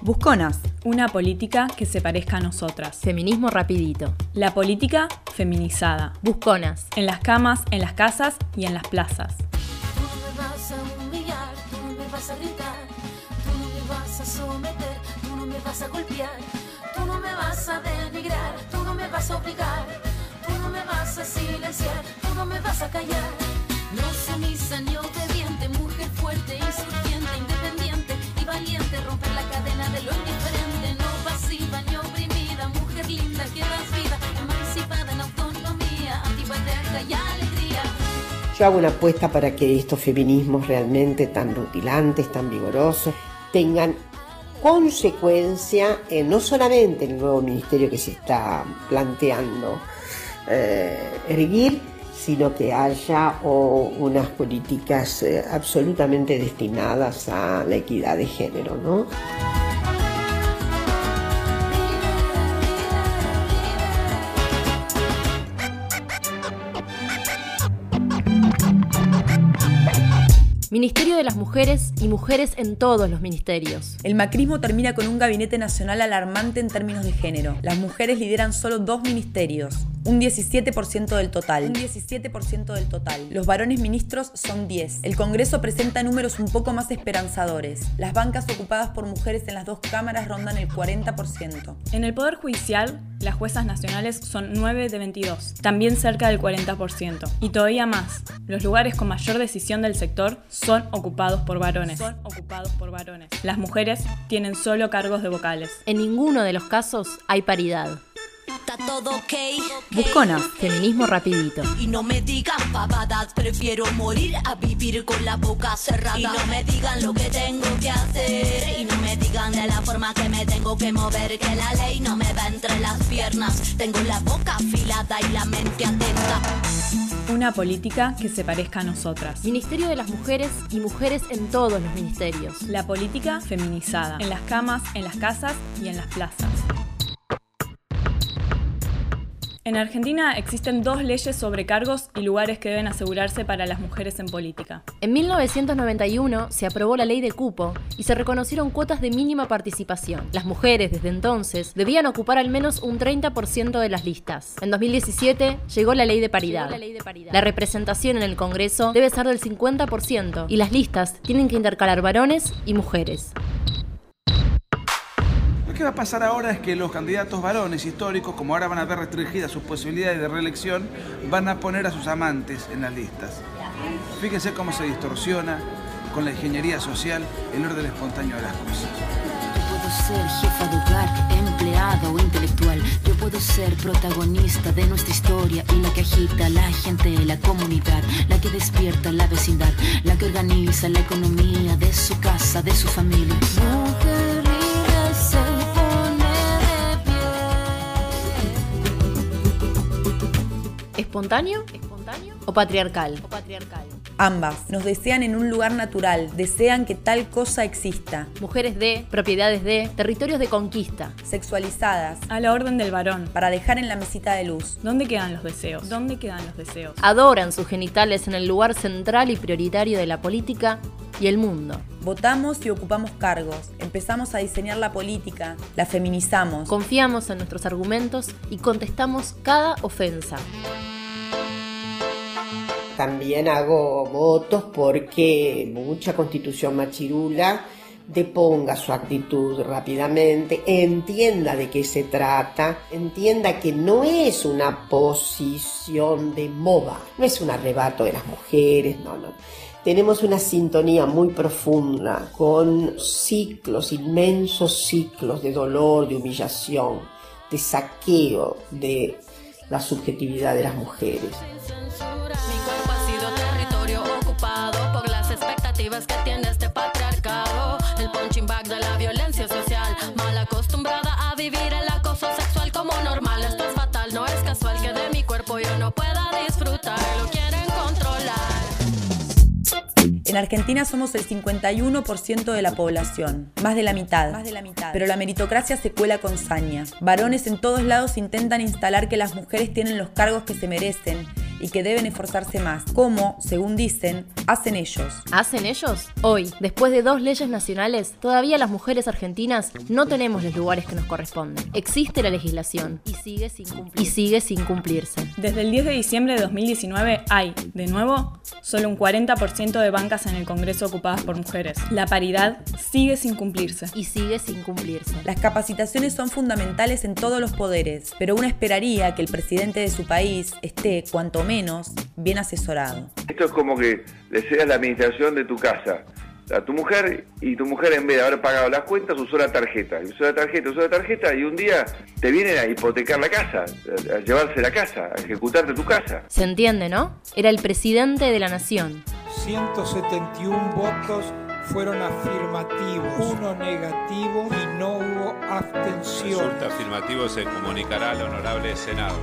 Busconas, una política que se parezca a nosotras. Feminismo rapidito. La política feminizada. Busconas. En las camas, en las casas y en las plazas. Tú no me vas a humillar, tú no me vas a gritar, tú no me vas a someter, tú no me vas a golpear, tú no me vas a denigrar, tú no me vas a obligar, tú no me vas a silenciar, tú no me vas a callar. No sumisa ni obediente, mujer fuerte, insurgente, Yo hago una apuesta para que estos feminismos realmente tan rutilantes, tan vigorosos, tengan consecuencia en no solamente en el nuevo ministerio que se está planteando eh, erguir, sino que haya unas políticas eh, absolutamente destinadas a la equidad de género, ¿no? Ministerio de las Mujeres y mujeres en todos los ministerios. El macrismo termina con un gabinete nacional alarmante en términos de género. Las mujeres lideran solo dos ministerios, un 17% del total. Un 17% del total. Los varones ministros son 10. El Congreso presenta números un poco más esperanzadores. Las bancas ocupadas por mujeres en las dos cámaras rondan el 40%. En el Poder Judicial, las juezas nacionales son 9 de 22, también cerca del 40%. Y todavía más, los lugares con mayor decisión del sector son ocupados por varones. Son ocupados por varones. Las mujeres tienen solo cargos de vocales. En ninguno de los casos hay paridad. Está todo ok. Buscona. Feminismo rapidito. Y no me digan pavadas, prefiero morir a vivir con la boca cerrada. Y no me digan lo que tengo que hacer. Y no me digan de la forma que me tengo que mover. Que la ley no me va entre las piernas. Tengo la boca afilada y la mente atenta. Una política que se parezca a nosotras. Ministerio de las Mujeres y mujeres en todos los ministerios. La política feminizada. En las camas, en las casas y en las plazas. En Argentina existen dos leyes sobre cargos y lugares que deben asegurarse para las mujeres en política. En 1991 se aprobó la ley de cupo y se reconocieron cuotas de mínima participación. Las mujeres desde entonces debían ocupar al menos un 30% de las listas. En 2017 llegó la ley de paridad. La representación en el Congreso debe ser del 50% y las listas tienen que intercalar varones y mujeres. Que va a pasar ahora es que los candidatos varones históricos, como ahora van a ver restringidas sus posibilidades de reelección, van a poner a sus amantes en las listas. Fíjense cómo se distorsiona con la ingeniería social el orden espontáneo de las cosas. Yo puedo ser jefa de hogar, empleada o intelectual. Yo puedo ser protagonista de nuestra historia y la que agita a la gente, la comunidad, la que despierta la vecindad, la que organiza la economía de su casa, de su familia. ¿Espontáneo? ¿Espontáneo? ¿O patriarcal? ¿O patriarcal? Ambas nos desean en un lugar natural, desean que tal cosa exista. Mujeres de, propiedades de, territorios de conquista. Sexualizadas, a la orden del varón, para dejar en la mesita de luz. ¿Dónde quedan los deseos? ¿Dónde quedan los deseos? Adoran sus genitales en el lugar central y prioritario de la política y el mundo. Votamos y ocupamos cargos, empezamos a diseñar la política, la feminizamos. Confiamos en nuestros argumentos y contestamos cada ofensa. También hago votos porque mucha constitución machirula deponga su actitud rápidamente, entienda de qué se trata, entienda que no es una posición de moda, no es un arrebato de las mujeres, no, no. Tenemos una sintonía muy profunda con ciclos, inmensos ciclos de dolor, de humillación, de saqueo de la subjetividad de las mujeres. Expectativas que tiene este patriarcado. El punching bag de la violencia social, mal acostumbrada a vivir el acoso sexual como normal. Esto es fatal, no es casual que de mi cuerpo yo no pueda disfrutar. Lo quieren controlar. En Argentina somos el 51% de la población, más de la mitad. Más de la mitad. Pero la meritocracia se cuela con saña. Varones en todos lados intentan instalar que las mujeres tienen los cargos que se merecen y que deben esforzarse más, como, según dicen, hacen ellos. ¿Hacen ellos? Hoy, después de dos leyes nacionales, todavía las mujeres argentinas no tenemos los lugares que nos corresponden. Existe la legislación y sigue sin, y sigue sin cumplirse. Desde el 10 de diciembre de 2019 hay, de nuevo, solo un 40% de bancas en el Congreso ocupadas por mujeres. La paridad sigue sin cumplirse. Y sigue sin cumplirse. Las capacitaciones son fundamentales en todos los poderes, pero uno esperaría que el presidente de su país esté, cuanto menos, bien asesorado. Esto es como que le cedas la administración de tu casa a tu mujer y tu mujer en vez de haber pagado las cuentas usó la tarjeta, usó la tarjeta, usó la tarjeta y un día te vienen a hipotecar la casa, a, a llevarse la casa, a ejecutarte tu casa. Se entiende, ¿no? Era el presidente de la nación. 171 votos fueron afirmativos, uno negativo y no hubo abstención. Resulta afirmativo se comunicará al honorable Senado.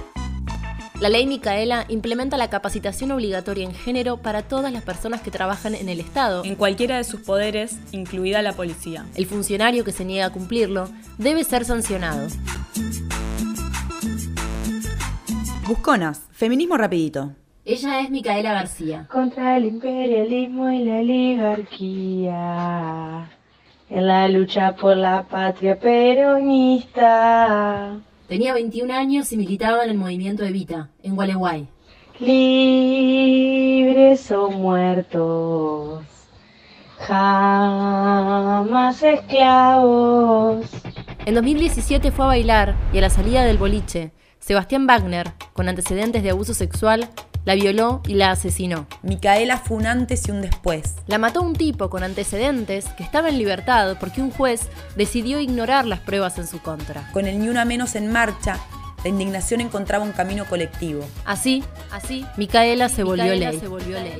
La ley Micaela implementa la capacitación obligatoria en género para todas las personas que trabajan en el Estado. En cualquiera de sus poderes, incluida la policía. El funcionario que se niega a cumplirlo debe ser sancionado. Busconas, feminismo rapidito. Ella es Micaela García. Contra el imperialismo y la oligarquía. En la lucha por la patria peronista. Tenía 21 años y militaba en el movimiento Evita, en Gualeguay. Libres o muertos, jamás esclavos. En 2017 fue a bailar y a la salida del boliche, Sebastián Wagner, con antecedentes de abuso sexual, la violó y la asesinó. Micaela fue un antes y un después. La mató un tipo con antecedentes que estaba en libertad porque un juez decidió ignorar las pruebas en su contra. Con el Ni Una Menos en marcha, la indignación encontraba un camino colectivo. Así, así, Micaela se volvió Micaela ley. se volvió ley.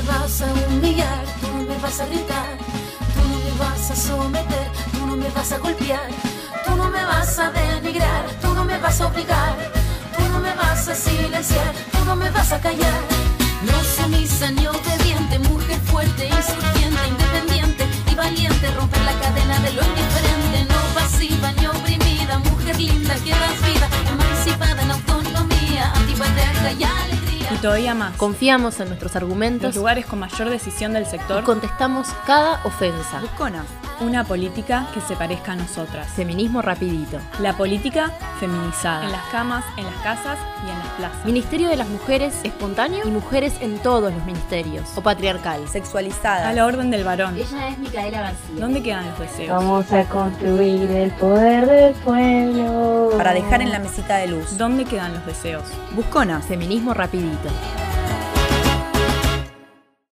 Me vas a humillar, tú no me vas a gritar, tú no me vas a someter, tú no me vas a golpear, tú no me vas a denigrar, tú no me vas a obligar, tú no me vas a silenciar, tú no me vas a callar. No sumisa ni obediente, mujer fuerte, insurgente, independiente y valiente, romper la cadena de lo indiferente, todavía más. Confiamos en nuestros Los argumentos lugares con mayor decisión del y sector. contestamos cada ofensa. Busconas, Una política que se parezca a nosotras. Feminismo rapidito. La política feminizada. En las camas, en las casas y en las plazas. Ministerio de las Mujeres espontáneo y mujeres en todos los ministerios. O patriarcal. sexualizada. A la orden del varón. Ella es Micaela García. ¿Dónde quedan los deseos? Vamos a construir el poder del pueblo. Para dejar en la mesita de luz. ¿Dónde quedan los deseos? Busconas, Feminismo rapidito.